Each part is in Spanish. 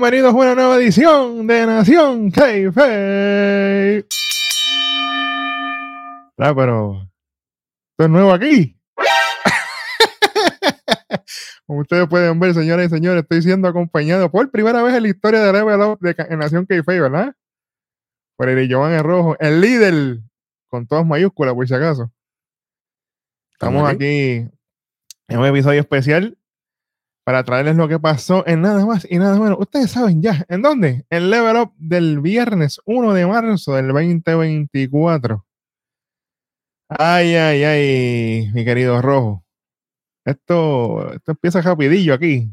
bienvenidos a una nueva edición de Nación Keife. Ah, pero esto es nuevo aquí. Como ustedes pueden ver, señoras y señores, estoy siendo acompañado por primera vez en la historia de Level Up de Nación Keife, ¿verdad? Por el Giovanni Rojo, el líder, con todas mayúsculas, por si acaso. Estamos aquí en un episodio especial para traerles lo que pasó en nada más y nada menos. Ustedes saben ya, ¿en dónde? En Level Up del viernes 1 de marzo del 2024. Ay, ay, ay, mi querido Rojo. Esto, esto empieza rapidillo aquí.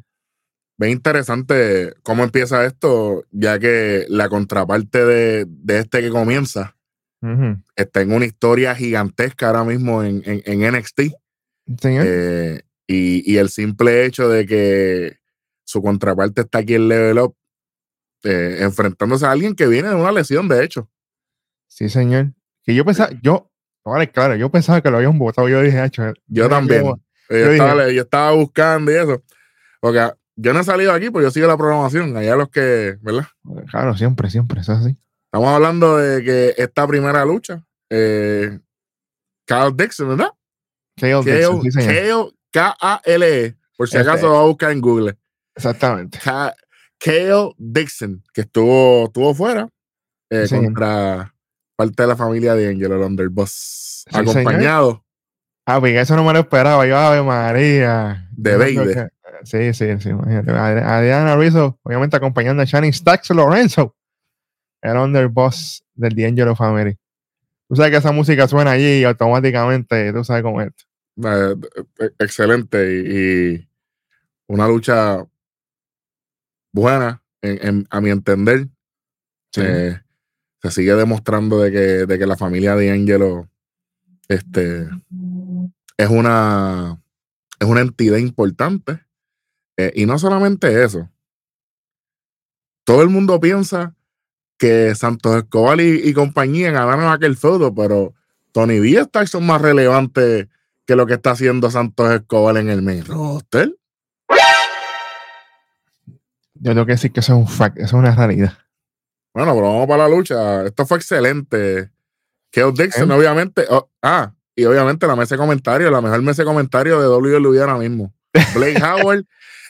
Ve interesante cómo empieza esto, ya que la contraparte de, de este que comienza está en una historia gigantesca ahora mismo en, en- en NXT. Señor. Eh, y, y el simple hecho de que su contraparte está aquí en Level Up, eh, enfrentándose a alguien que viene de una lesión, de hecho. sí, señor. Que yo pensaba, yo, vale, claro, yo pensaba que lo habían votado. Yo dije, "Acho, Yo mira, también. yo- Eh, yo Yo, dije- estaba, yo estaba buscando y eso. Porque yo no he salido aquí, porque yo sigo la programación. Allá los que, ¿verdad? Claro, siempre, siempre, es así. Estamos hablando de que esta primera lucha, eh, Kyle Dixon, ¿verdad? Kale Dixon, sí, señor. Kale, K-A-L-E, por si acaso lo va a buscar en Google. Exactamente. Ka- Kale Dixon, que estuvo, estuvo fuera eh, Sí, señor. contra parte de la familia de Angelo, el Underboss, Sí, señor. acompañado Ah, pues eso no me lo esperaba. Yo, Ave María. De que- Sí, sí, sí. Imagínate. Ad- Adriana Rizzo, obviamente acompañando a Shannon Stacks Lorenzo, el underboss del D'Angelo Family. Tú sabes que esa música suena allí y automáticamente tú sabes cómo es. Eh, excelente y, y una lucha buena, en- en- a mi entender. Sí. Eh, se sigue demostrando de que, de que la familia de Angelo este, es, una, es una entidad importante. Eh, y no solamente eso. Todo el mundo piensa que Santos Escobar y, y compañía ganaron aquel feudo, pero Tony Díaz son más relevantes que lo que está haciendo Santos Escobar en el main roster. Yo tengo que decir que eso es un fact, eso es una realidad. Bueno, pero vamos para la lucha. Esto fue excelente. Keo Dixon, ¿Eh? obviamente. oh, ah, y obviamente la mesa de comentarios, la mejor mesa de comentarios de WWE ahora mismo. Blake Howard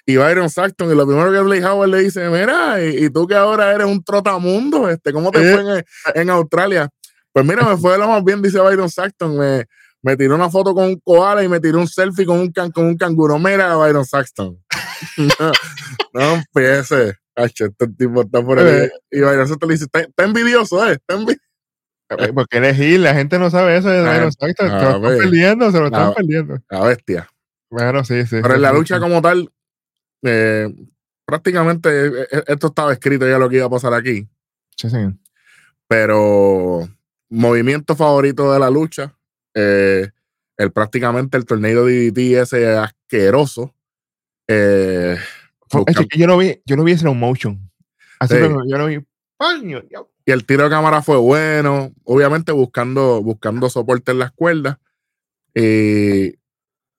y Byron Saxton. Y lo primero que Blake Howard le dice: Mira, y, y tú que ahora eres un trotamundo, este, ¿cómo te Eh. fue en, en Australia? Pues mira, me fue lo más bien, dice Byron Saxton. Me, me tiró una foto con un koala y me tiró un selfie con un, can, con un canguro. Mira, Byron Saxton. no, no empieces. Este tipo está por ahí. Eh. Y Byron Saxton le dice: Está, está envidioso, ¿eh? Está envi-". Eh, Porque eres Gil, la gente no sabe eso de Ah, Byron Saxton, Se lo están ver. perdiendo, se lo están Ah, perdiendo. La bestia. Bueno, sí, sí. Pero sí, en la sí, lucha sí. como tal, eh, prácticamente eh, eh, esto estaba escrito ya lo que iba a pasar aquí. Sí, señor. Pero movimiento favorito de la lucha, eh, el prácticamente el torneo de DDT ese asqueroso. eh, es que yo lo vi, yo lo vi en slow motion. Así Sí. que yo lo vi. ¡Paño! y el tiro de cámara fue bueno, obviamente buscando, buscando soporte en las cuerdas. Y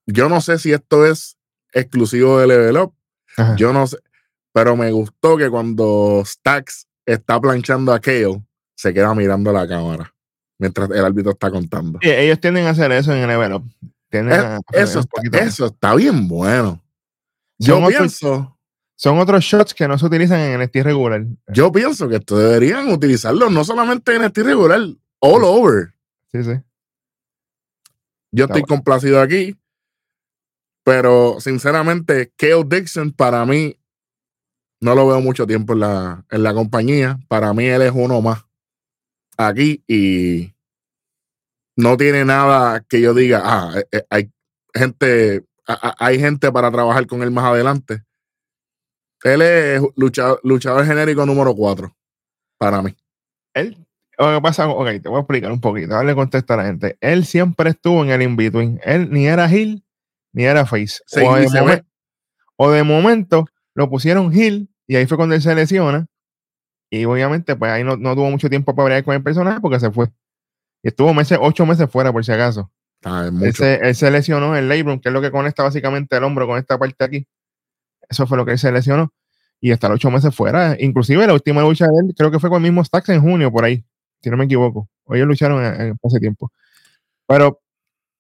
yo no sé si esto es exclusivo de Level Up. Ajá. Yo no sé, pero me gustó que cuando Stax está planchando a Kale, se queda mirando la cámara mientras el árbitro está contando. Sí, ellos tienden a hacer eso en el level up. Tienden Eh, a Eso, está, eso está bien bueno. Yo Son otros- pienso, Son otros shots que no se utilizan en el NXT regular. yo pienso que esto deberían utilizarlo no solamente en este regular, all over. Sí, sí. Yo Está estoy complacido aquí, pero sinceramente, Kale Dixon para mí no lo veo mucho tiempo en la, en la compañía. Para mí él es uno más aquí y no tiene nada que yo diga, ah, eh, eh, hay gente, hay gente para trabajar con él más adelante. Él es luchador, luchador genérico número 4 para mí. Él, lo que pasa, ok, te voy a explicar un poquito, darle contexto a la gente. Él siempre estuvo en el in-between. Él ni era heel, ni era face. Sí, o, y de se momen- ve. o de momento lo pusieron heel y ahí fue cuando él se lesiona. Y obviamente, pues ahí no, no tuvo mucho tiempo para bregar con el personaje porque se fue. Y estuvo meses, ocho meses fuera, por si acaso. Ah, es Él se, él se lesionó el labrum, que es lo que conecta básicamente el hombro con esta parte aquí. Eso fue lo que él se lesionó. y estar ocho meses fuera. Inclusive la última lucha de él, creo que fue con el mismo Stacks en junio, por ahí, si no me equivoco. Ellos lucharon en, hace tiempo. Pero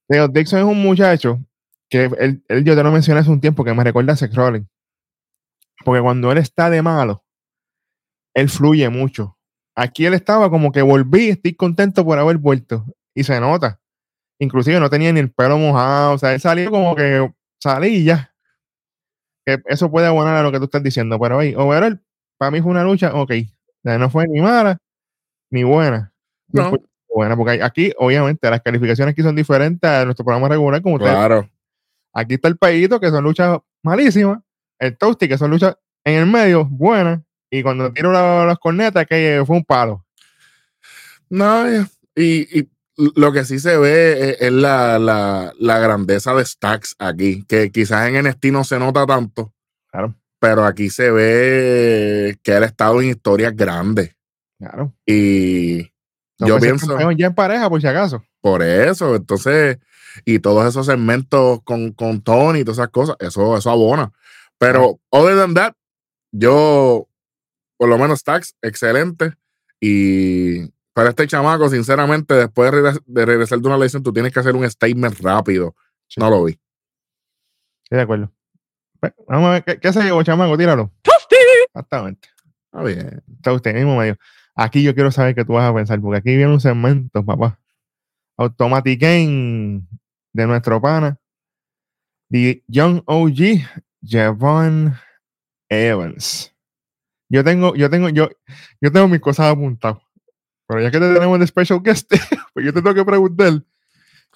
Dixon es un muchacho que él, yo te lo mencioné hace un tiempo, que me recuerda a Seth Rollins. Porque cuando él está de malo, él fluye mucho. Aquí él estaba como que volví, estoy contento por haber vuelto. Y se nota. Inclusive no tenía ni el pelo mojado. O sea, él salió como que salí y ya. Que eso puede abonar a lo que tú estás diciendo. Pero ahí, overall, para mí fue una lucha, ok. No fue ni mala ni buena. No. Buena, porque aquí, obviamente, las calificaciones aquí son diferentes a nuestro programa regular, como Claro. Aquí está el Payito, que son luchas malísimas. El Toasty, que son luchas en el medio, buenas. Y cuando tiro las cornetas, que fue un palo. No, y, y lo que sí se ve es, la, la, la, grandeza de Stacks aquí, que quizás en NXT no se nota tanto. Claro. Pero aquí se ve que él ha estado en historias grandes. Claro. Y yo pienso. Ya en pareja, por si acaso. Por eso, entonces, y todos esos segmentos con, con Tony y todas esas cosas, eso, eso abona. Pero, other than that, yo, por lo menos Stacks, excelente. Y para este chamaco, sinceramente, después de, regresar de una lesión, tú tienes que hacer un statement rápido. No lo vi. Estoy de acuerdo. Pues, vamos a ver, ¿qué, qué se llevó, chamaco? Tíralo. Exactamente. Está bien. Está usted mismo medio. Aquí yo quiero saber qué tú vas a pensar, porque aquí viene un segmento, papá. Automatic Game de nuestro pana. The Young OG, Javon Evans. Yo tengo, yo tengo, yo, yo tengo mis cosas apuntadas. Pero ya que te tenemos de special guest, pues yo te tengo que preguntar,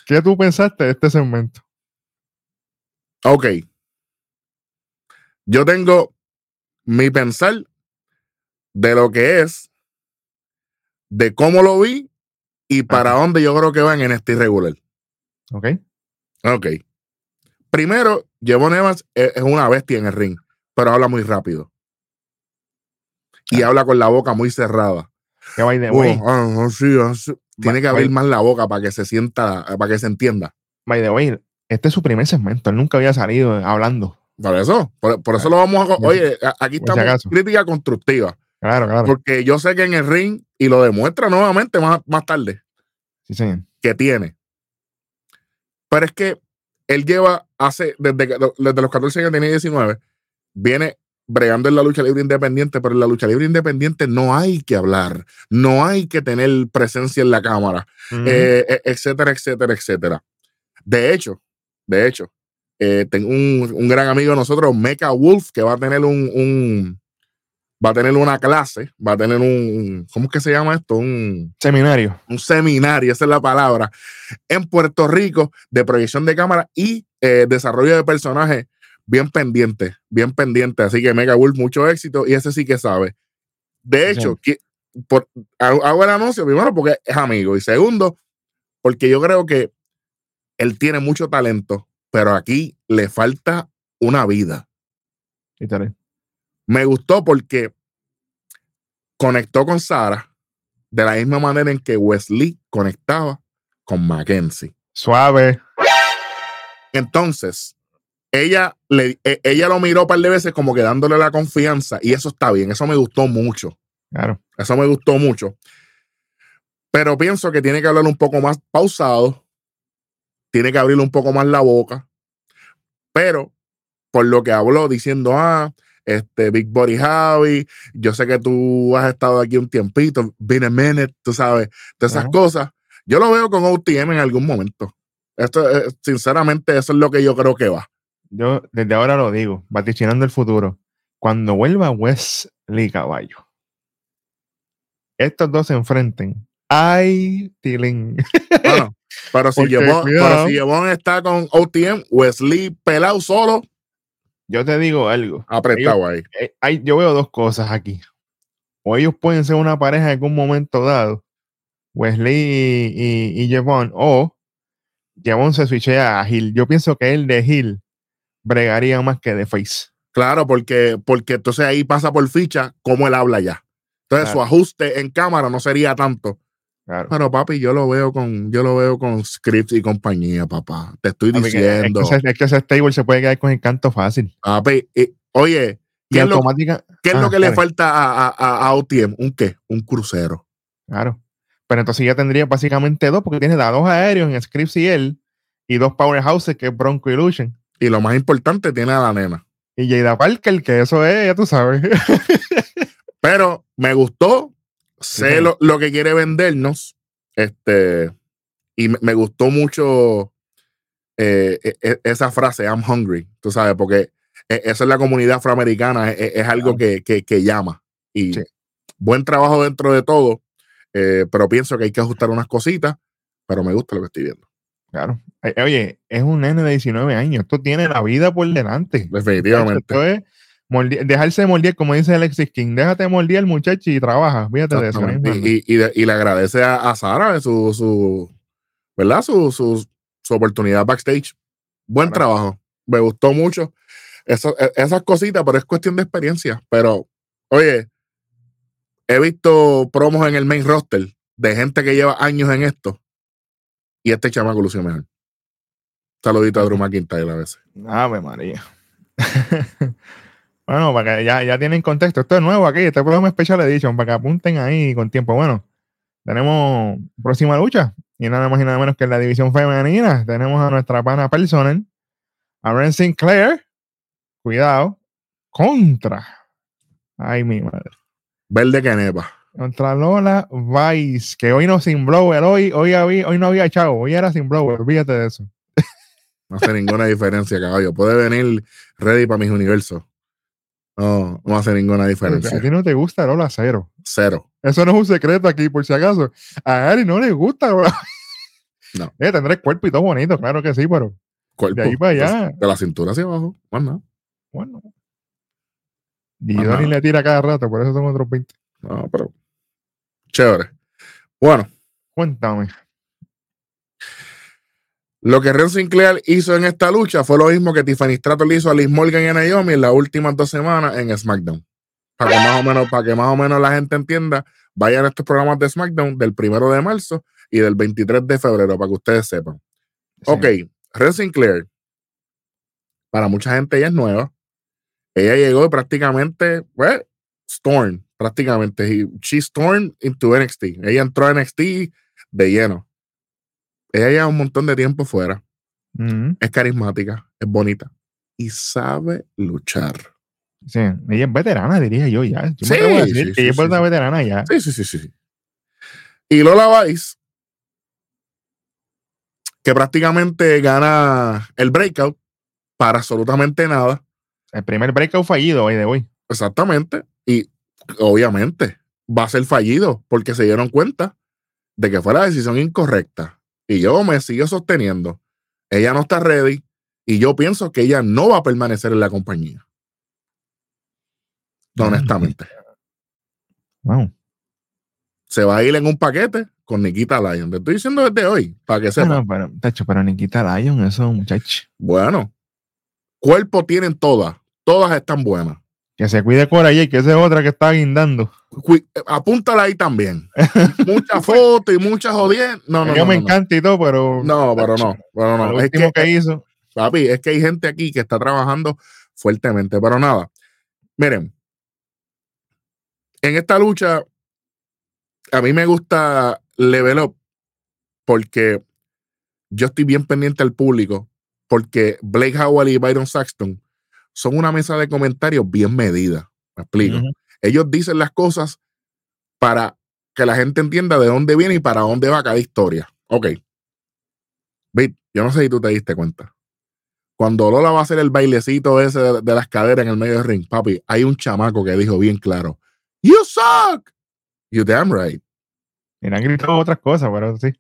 ¿qué tú pensaste de este segmento? Ok. Yo tengo mi pensar de lo que es, de cómo lo vi y para dónde yo creo que van en este irregular. Ok. Ok. Primero, Jevon Evans es, una bestia en el ring, pero habla muy rápido. Y habla con la boca muy cerrada. Que by the way. Ah, Tiene que abrir más la boca para que se sienta, para que se entienda. By the way, este es su primer segmento. Él nunca había salido hablando. Por eso, por, eso lo vamos a. Oye, aquí estamos crítica constructiva. Claro, claro. Porque yo sé que en el ring, y lo demuestra nuevamente más, más tarde, sí, señor. que tiene. Pero es que él lleva hace, desde, desde los 14 años, tenía 19, viene bregando en la lucha libre independiente, pero en la lucha libre independiente no hay que hablar, no hay que tener presencia en la cámara, eh, e, etcétera, etcétera, etcétera. De hecho, de hecho, eh, tengo un, gran amigo de nosotros, Mecha Wolf, que va a tener un, va a tener una clase, va a tener un, ¿cómo es que se llama esto? Un seminario. Un seminario, esa es la palabra, en Puerto Rico de proyección de cámara y eh, desarrollo de personajes bien pendiente, bien pendiente. Así que Mega Wolf, mucho éxito y ese sí que sabe. De hecho, por, hago el anuncio, primero porque es amigo y segundo, porque yo creo que él tiene mucho talento, pero aquí le falta una vida. Me gustó porque conectó con Sara de la misma manera en que Wesley conectaba con Mackenzie. Suave. Entonces, ella, le, e, ella lo miró un par de veces como que dándole la confianza y eso está bien, eso me gustó mucho. Claro. Eso me gustó mucho. Pero pienso que tiene que hablar un poco más pausado, tiene que abrirle un poco más la boca, pero por lo que habló diciendo, ah, este Big Body Javi, yo sé que tú has estado aquí un tiempito, been a minute, tú sabes, todas esas cosas. Yo lo veo con OTM en algún momento. Esto, sinceramente, eso es lo que yo creo que va yo desde ahora lo digo, vaticinando el futuro. Cuando vuelva Wesley Caballo, estos dos se enfrenten. ¡Ay, Tilín! Bueno, pero si, Yevon, está con OTM, Wesley pelado solo. Yo te digo algo. Apretado ahí. Eh, hay, yo veo dos cosas aquí. O ellos pueden ser una pareja en algún momento dado, Wesley y, y, o Jevon se switchea a Hill. Yo pienso que el de Hill bregaría más que de Face. Claro, porque, porque entonces ahí pasa por ficha cómo él habla ya. Entonces su ajuste en cámara no sería tanto. Claro. Pero papi, yo lo veo con, yo lo veo con scripts y compañía, papá. Te estoy diciendo. Es que, ese stable se puede quedar con encanto fácil. Papi, oye, ¿Qué, es lo, es Ah, lo que le falta a, a, a- OTM? ¿Un qué? Un crucero. Claro. Pero entonces ya tendría básicamente dos, porque tiene a dos aéreos en Scripps y él, y dos powerhouses que es Bronco y Lucian. Y lo más importante, tiene a la nena. Y Jada Parker, que eso es, ya tú sabes. Pero me gustó, sé lo, lo que quiere vendernos, este, y me, me gustó mucho eh, e- e- esa frase, I'm hungry, tú sabes, porque esa es la comunidad afroamericana, es, algo que, que- que llama. Y Sí. buen trabajo dentro de todo, eh, pero pienso que hay que ajustar unas cositas, pero me gusta lo que estoy viendo, Claro. Eh, Oye, es un nene de 19 años. Esto tiene la vida por delante. definitivamente. Esto es dejarse mordir, como dice Alexis King. Déjate mordir al muchacho y trabaja. Fíjate de eso. ¿eh? Y, y- le agradece a, a Sara de su, su, ¿verdad? Su, su, su oportunidad backstage. Buen Claro. trabajo. Me gustó mucho. Eso- e- esas cositas, pero es cuestión de experiencia. Pero, oye, he visto promos en el main roster de gente que lleva años en esto. Y este chamaco lució mejor. Saludito a Drew McIntyre a veces. Ave María. bueno, para que ya, ya tienen contexto. Esto es nuevo aquí, este programa Special Edition, para que apunten ahí con tiempo. Bueno, tenemos próxima lucha. Y nada más y nada menos que en la división femenina. Tenemos a nuestra pana personal, a Ren Sinclair. Cuidado. Contra. Ay, mi madre. Verde que. Contra Lola Vice, que hoy no sin blower, hoy, hoy, había, hoy no había chavo, hoy era sin blower, olvídate de eso. No hace ninguna diferencia, caballo. Puede venir ready para mis universos. No, no hace ninguna A diferencia. ti no te gusta Lola Cero. Cero. Eso no es un secreto aquí, por si acaso. A Ari no le gusta. Lola. No. Eh, tendrá el cuerpo y todo bonito, claro que sí, pero Cuerpo. de ahí para allá, De la cintura hacia abajo. Bueno. Más Gidoni nada. le tira cada rato, por eso son otros 20. No, pero. Chévere. Bueno, Cuéntame. lo que Ren Sinclair hizo en esta lucha fue lo mismo que Tiffany Stratton le hizo a Liz Morgan y a Naomi en las últimas dos semanas en SmackDown. Para que más o menos, para que más o menos la gente entienda, vayan a estos programas de SmackDown del primero de marzo y del 23 de febrero, para que ustedes sepan. Ok, Ren Sinclair. Para mucha gente ella es nueva. Ella llegó y prácticamente, pues, Storm, prácticamente. He- She stormed into NXT. Ella entró a NXT de lleno. Ella lleva un montón de tiempo fuera. Ujú. Es carismática, es bonita y sabe luchar. Sí, ella es veterana, diría yo ya. Yo Sí, me atrevo a decir sí, que ella es una veterana ya. Sí, sí, sí. sí. Y Lola Vice, que prácticamente gana el breakout para absolutamente nada. El primer breakout fallido hoy de hoy. Exactamente. Y obviamente va a ser fallido porque se dieron cuenta de que fue la decisión incorrecta. Y yo me sigo sosteniendo. Ella no está ready y yo pienso que ella no va a permanecer en la compañía. Honestamente. Wow. Se va a ir en un paquete con Nikita Lyon. Te estoy diciendo desde hoy, para que sepan. no, pero, tacho, pero Nikita Lyon, eso, muchacho. Bueno, cuerpo tienen todas. Todas están buenas. Que se cuide por ahí, que esa es otra que está guindando. Eh, apúntala ahí también. Muchas fotos y muchas jodiendas. No, no, yo no, me no, no. encanta y todo, pero. No, pero no, pero Lo no. Es que, hizo. papi, es que hay gente aquí que está trabajando fuertemente, pero nada. Miren, en esta lucha, a mí me gusta Level Up porque yo estoy bien pendiente al público, porque Blake Howell y Byron Saxton son una mesa de comentarios bien medida. Me explico. Ellos dicen las cosas para que la gente entienda de dónde viene y para dónde va cada historia. Ok. Bit, yo no sé si tú te diste cuenta. Cuando Lola va a hacer el bailecito ese de, de las caderas en el medio del ring, papi, hay un chamaco que dijo bien claro: You suck. You damn right. Y le han gritado otras cosas, pero sí.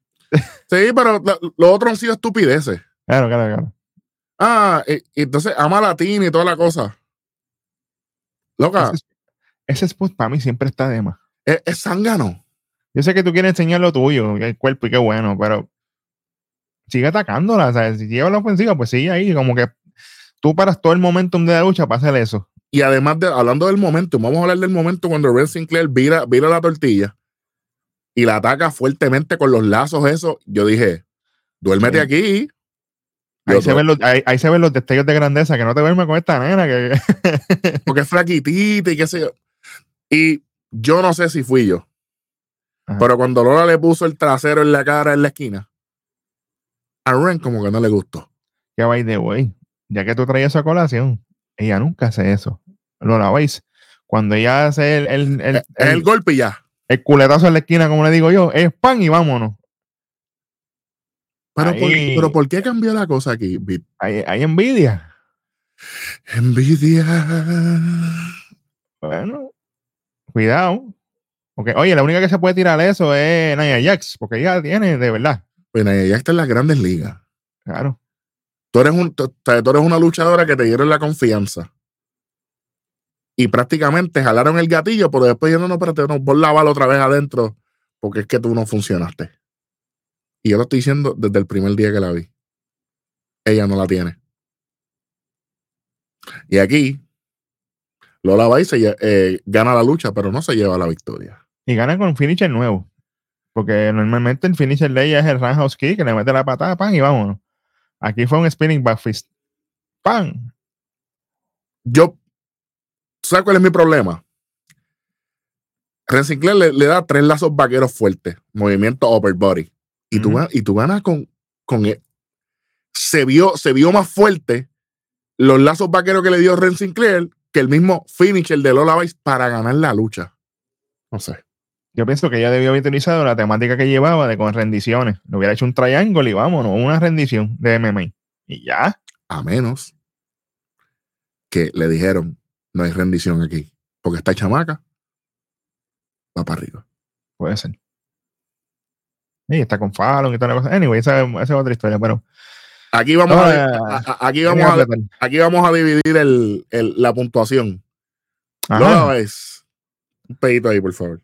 Sí, pero lo, lo otro han sido estupideces. Claro, claro, claro. Ah, y, y entonces ama latín y toda la cosa. Loca, Ese, ese spot para mí siempre está de más. es, es zángano. Yo sé que tú quieres enseñar lo tuyo, el cuerpo y qué bueno, pero sigue atacándola. Sea, si lleva la ofensiva, pues sigue ahí. Como que tú paras todo el momentum de la lucha para hacer eso. Y además de, hablando del momento, vamos a hablar del momento cuando Red Sinclair vira, vira la tortilla y la ataca fuertemente con los lazos, eso. Yo dije, duérmete Sí. aquí, Ahí se, ven los, ahí, ahí se ven los destellos de grandeza, que no te duermes con esta nena. Que, Porque es flaquitita y qué sé yo. Y yo no sé si fui yo. Ajá. Pero cuando Lola le puso el trasero en la cara en la esquina, a Ren como que no le gustó. que by the way, ya que tú traías esa colación, ella nunca hace eso. Lo laváis. Cuando ella hace el, el, el, el, el- golpe y ya. el culetazo en la esquina, como le digo yo, es pan y vámonos. Pero, por, pero ¿por qué cambió la cosa aquí? Bit? Hay, hay envidia. Envidia. Bueno, cuidado. Porque, oye, la única que se puede tirar eso es Nia Jax, porque ella tiene, de verdad. Bueno, ya está en las grandes ligas. Claro. Tú eres, un, tú, tú eres una luchadora que te dieron la confianza. Y prácticamente jalaron el gatillo, pero después ya no, no, espérate, no, pon la bala otra vez adentro, porque es que tú no funcionaste. Y yo lo estoy diciendo desde el primer día que la vi. Ella no la tiene. Y aquí, Lola va y se eh, gana la lucha, pero no se lleva la victoria. Y gana con finisher nuevo. Porque normalmente el finisher de ella es el roundhouse kick, que le mete la patada, pan, y vámonos. Aquí fue un spinning back fist. Pan. Yo, ¿tú ¿sabes cuál es mi problema? Ren Sinclair le, le da tres lazos vaqueros fuertes, movimiento upper body. Y, tú, ganas- y tú ganas con, con e- se vio, se vio más fuerte los lazos vaqueros que le dio Ren Sinclair que el mismo finisher de Lola Vice para ganar la lucha. No sé. Yo pienso que ella debió haber utilizado la temática que llevaba de con rendiciones. Le hubiera hecho un triángulo y vámonos, una rendición de MMA. Y ya. A menos que le dijeron, no hay rendición aquí. Porque esta chamaca va para arriba. Puede ser. Y está con Fallon y cosa. Anyway, esa, esa es otra historia, pero. Aquí vamos, a, Ahora, a- a- aquí vamos, a, aquí vamos a dividir el- el- la puntuación. Lola Vice. Un pedito ahí, por favor.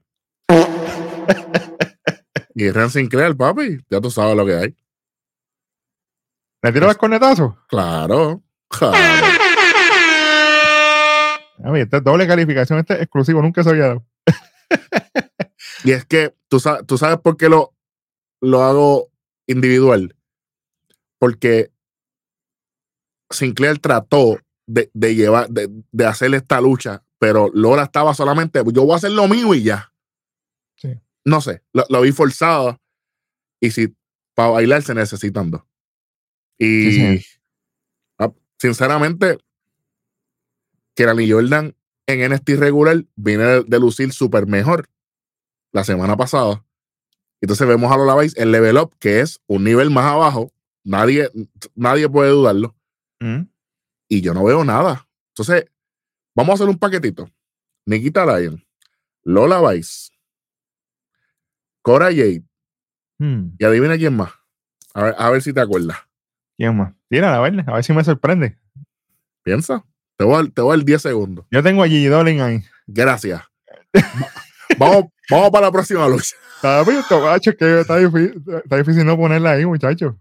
y Ren Sinclair, papi, ya tú sabes lo que hay. ¿Le tiro los cornetazos? Claro. claro. A ver, esta es doble calificación, este es exclusivo, nunca se había dado. Y es que tú sabes, tú sabes por qué lo, lo hago individual. Porque Sinclair trató de, de llevar, de, de hacer esta lucha, pero Lola estaba solamente, yo voy a hacer lo mío y ya. Sí. No sé, lo, lo vi forzado. Y si para bailar se necesitan dos. Y Sí, ah, sinceramente, Kerani Jordan en NXT regular viene de, de lucir súper mejor la semana pasada. Entonces vemos a Lola Vice en Level Up, que es un nivel más abajo. Nadie, nadie puede dudarlo. Mm. Y yo no veo nada. Entonces, vamos a hacer un paquetito. Nikita Lyon, Lola Vice, Cora Jade, Mm. y adivina quién más. A ver, a ver si te acuerdas. ¿Quién más? Tírala, a ver, a ver si me sorprende. Piensa. Te voy a, te voy a dar 10 segundos. Yo tengo a Gigi Dolin ahí. Gracias. Va- vamos, vamos para la próxima lucha. Está macho, que difícil, está difícil no ponerla ahí, muchachos.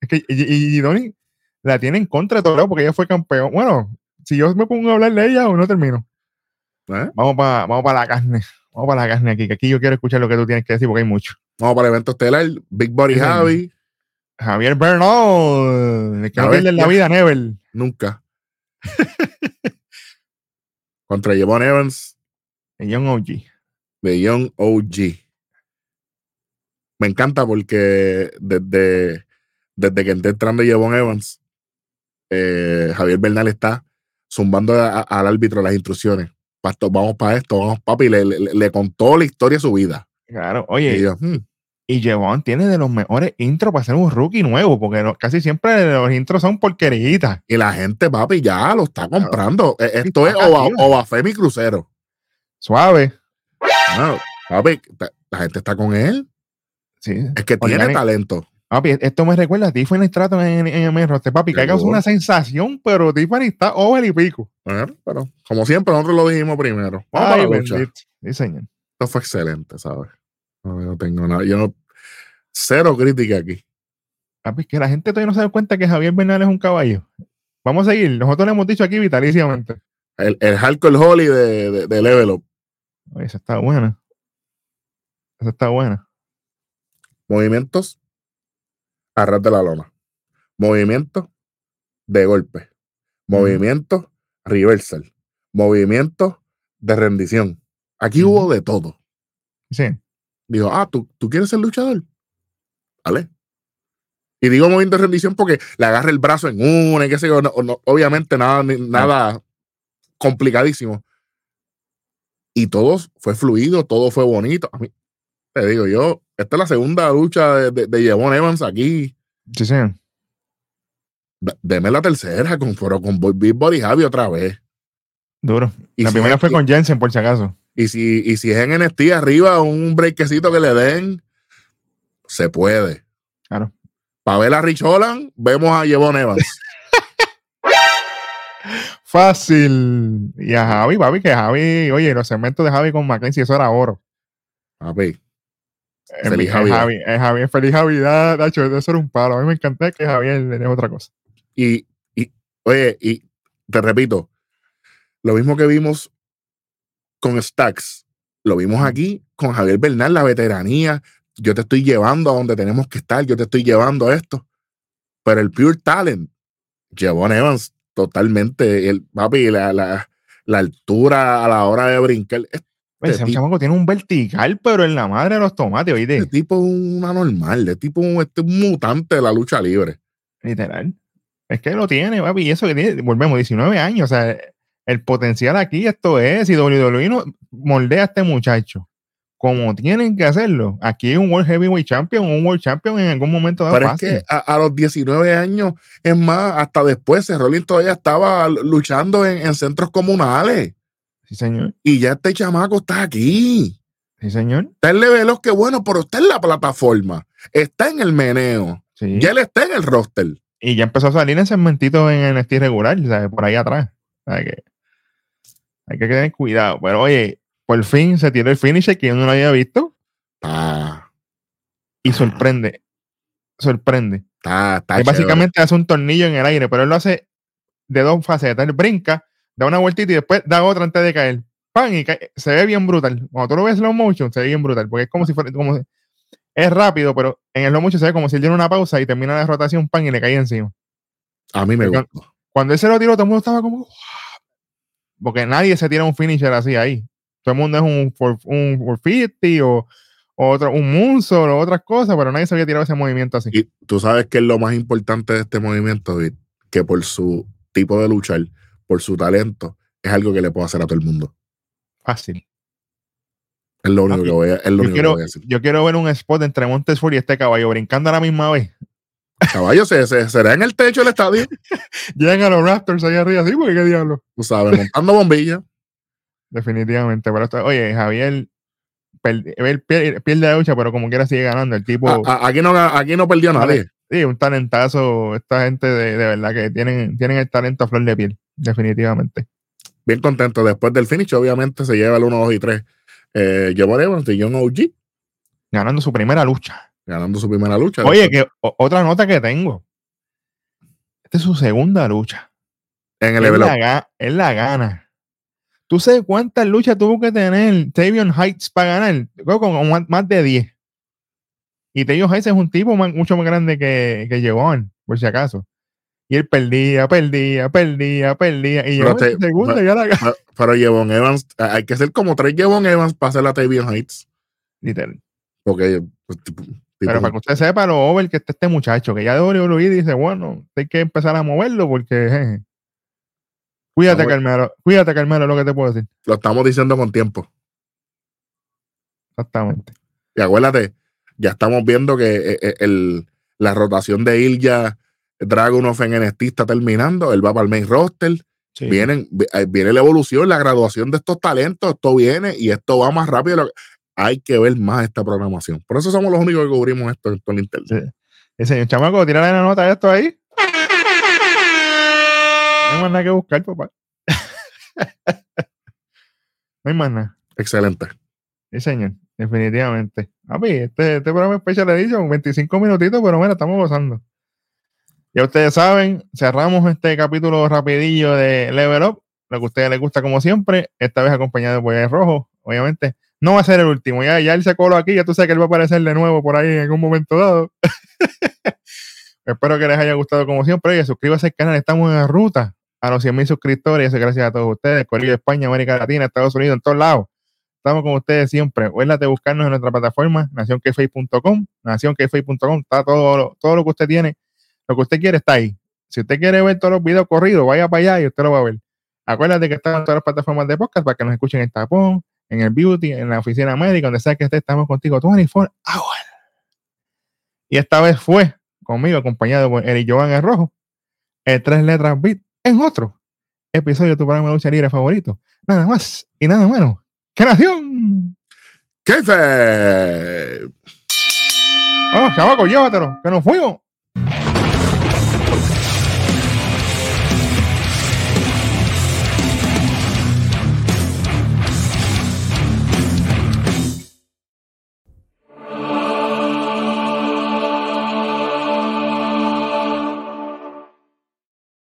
Es que y, y Dolin la tiene en contra de Toreo porque ella fue campeón. Bueno, si yo me pongo a hablar de ella o no termino. ¿Eh? Vamos para vamos pa la carne. Vamos para la carne aquí, que aquí yo quiero escuchar lo que tú tienes que decir porque hay mucho. Vamos para el evento estelar. Big Body Sí. Javi. Javier Bernal, el que no pierde la vida, Nebel. Nunca. Contra Javon Evans Y John OG. de Young OG. Me encanta porque desde, desde que entré entrando Javon Evans, eh, Javier Bernal está zumbando a- a- al árbitro las instrucciones. Pasto, vamos para esto, vamos papi. Le, le, le contó la historia de su vida. Claro, Y oye, yo, hmm, y Jevon tiene de los mejores intros para ser un rookie nuevo, porque no- casi siempre los intros son porqueritas. y la gente, papi, ya lo está comprando. Eh, Esto es está activo. Ovafemi Crucero. Suave. No, papi, la gente está con él. Sí. Es que tiene talento. Papi, esto me recuerda a Tiffany Stratton en, en, en el roster. Papi, que Seguro. una sensación, pero Tiffany está over y pico. Bueno, pero como siempre, nosotros lo dijimos primero. Vamos Ay, para la lucha. bendito. Sí, señor. Esto fue excelente, ¿sabes? No, yo tengo nada. Yo no. Cero crítica aquí. Papi, es que la gente todavía no se da cuenta que Javier Bernal es un caballo. Vamos a seguir. Nosotros le hemos dicho aquí vitaliciamente. El, el Hardcore Holly de, de, de Level Up. Oye, esa está buena. Esa está buena. Movimientos a ras de la lona. movimiento de golpe, movimiento reversal, movimiento de rendición. Aquí hubo de todo. Sí. Dijo, ah, ¿tú, ¿tú quieres ser luchador? ¿Vale? Y digo movimiento de rendición porque le agarra el brazo en una y qué sé yo. obviamente nada, nada complicadísimo. Y todo fue fluido, todo fue bonito. A mí, te digo yo, esta es la segunda lucha de, de, de Evans aquí. Sí, sí. Deme la tercera, con, pero con Big Body Javi otra vez. Duro. Y la primera fue con Jensen, por si acaso. Y si, y si es en NXT arriba, un breakcito que le den, se puede. Claro. Para ver a Rich Holland, vemos a Jevon Evans. Fácil. Y a Javi, papi, que Javi, oye, los segmentos de Javi con Mackenzie, eso era oro. Papi. Feliz Javier. Javi, es Javi, feliz Navidad, Nacho, eso era un palo. A mí me encanta que Javier es otra cosa. Y, y, oye, y te repito, lo mismo que vimos con Stacks, lo vimos aquí con Javier Bernal, la veteranía. Yo te estoy llevando a donde tenemos que estar, yo te estoy llevando a esto. Pero el Pure Talent, Javon Evans, totalmente, el papi, la, la, la altura a la hora de brincar. Este ese chamaco tiene un vertical, pero en la madre de los tomates, oíste. Este tipo es una normal, este tipo es este un mutante de la lucha libre. Literal. Es que lo tiene, papi, y eso que tiene, volvemos, 19 años, o sea, el potencial aquí, esto es, si WWE no moldea a este muchacho como tienen que hacerlo, aquí hay un World Heavyweight Champion, un World Champion en algún momento Pero es que a, los 19 años, es más, hasta después, Rollins todavía estaba luchando en, centros comunales. Sí, señor. Y ya este chamaco está aquí. Sí, señor. Está en levelos que bueno, pero está en la plataforma. Está en el meneo. Sí. Ya él está en el roster. Y ya empezó a salir en segmentitos en el estilo regular, ¿sabes? por ahí atrás. que hay que tener cuidado. Pero oye, por fin se tiene el finisher que yo no lo había visto. Ah. Y sorprende. Sorprende. Está, está básicamente hace un tornillo en el aire, pero él lo hace de dos facetas. Él brinca, da una vueltita y después da otra antes de caer. ¡Pam! Y se ve bien brutal. Cuando tú lo ves slow motion, se ve bien brutal. Porque es como si fuera. Como, es rápido, pero en el slow motion se ve como si él diera una pausa y termina la rotación, pan, y le cae encima. A mí me gusta. Cuando él se lo tiró, todo el mundo estaba como porque nadie se tira un finisher así ahí. Todo el mundo es un for, un 50 o, otro, un moonsault o otras cosas, pero nadie se había tirado ese movimiento así. Y tú sabes que es lo más importante de este movimiento, David, que por su tipo de luchar, por su talento, es algo que le puedo hacer a todo el mundo. Fácil. Es lo único, que voy, a, es lo único quiero, que voy a decir. Yo quiero ver un spot entre Montesford y este caballo brincando a la misma vez. Caballo, ¿se, será en el techo del estadio? Llegan a los Raptors ahí arriba, sí, porque qué diablo. Tú sabes, montando bombillas. Definitivamente. Pero oye, Javier pierde, la lucha, pero como quiera sigue ganando. El tipo. aquí, no, aquí no perdió nadie. Sí, un talentazo. Esta gente de, verdad que tienen, tienen el talento a flor de piel. Definitivamente. Bien contento. Después del finish, obviamente, se lleva el 1, 2 y 3. Eh, Evans de John OG. Ganando su primera lucha ganando su primera lucha. Oye, que otra nota que tengo. Esta es su segunda lucha. En el él la, él la gana. ¿Tú sabes cuántas luchas tuvo que tener Tavion Heights para ganar? Creo con más de 10. Y Tavion Heights es un tipo mucho más grande que, que por si acaso. Y él perdía, perdía, perdía, perdía. Y yo segunda ya la gana. Pero Jevon Evans, hay que ser como tres Jevon Evans para hacer la Tavion Heights. Literal. Porque pues, pero para que usted sepa lo over que está este muchacho, que ya de WWE dice, bueno, hay que empezar a moverlo porque cuídate, Carmelo, cuídate, Carmelo, lo que te puedo decir. Lo estamos diciendo con tiempo. Exactamente. Y acuérdate, ya estamos viendo que eh, eh, el, la rotación de Ilya Dragunov en NXT está terminando, él va para el main roster. Vienen, eh, viene la evolución, la graduación de estos talentos, esto viene y esto va más rápido hay que ver más esta programación. Por eso somos los únicos que cubrimos esto en el internet. Sí. señor chamaco, tírale la nota de esto ahí. No hay más nada que buscar, papá. no hay más nada. Excelente. Sí, señor. Definitivamente. Este, este programa especial edition, 25 minutitos, pero mira, estamos gozando. Ya ustedes saben, cerramos este capítulo rapidillo de Level Up, lo que a ustedes les gusta como siempre, esta vez acompañado por el rojo, obviamente. No va a ser el último. Ya, ya él se coló aquí, ya tú sabes que él va a aparecer de nuevo por ahí en algún momento dado. Espero que les haya gustado como siempre. Oye, suscríbase al canal. Estamos en la ruta a los 100.000 suscriptores. Gracias a todos ustedes. Corillo de España, América Latina, Estados Unidos, en todos lados. Estamos con ustedes siempre. Acuérdate de buscarnos en nuestra plataforma, nacionkface.com. Nacionkface.com. Está todo, todo lo que usted tiene. Lo que usted quiere está ahí. Si usted quiere ver todos los videos corridos, vaya para allá y usted lo va a ver. Acuérdate que están en todas las plataformas de podcast para que nos escuchen en Tapón, en el Beauty, en la oficina médica, donde sea que esté, estamos contigo 24 hours. Y esta vez fue conmigo, acompañado por Eric Joan el Rojo, el tres letras beat, en otro episodio de tu programa de lucha libre favorito. Nada más y nada menos. ¡Qué nación! ¡Qué fe! ¡Oh, chavaco, llévatelo! ¡Que nos fuimos!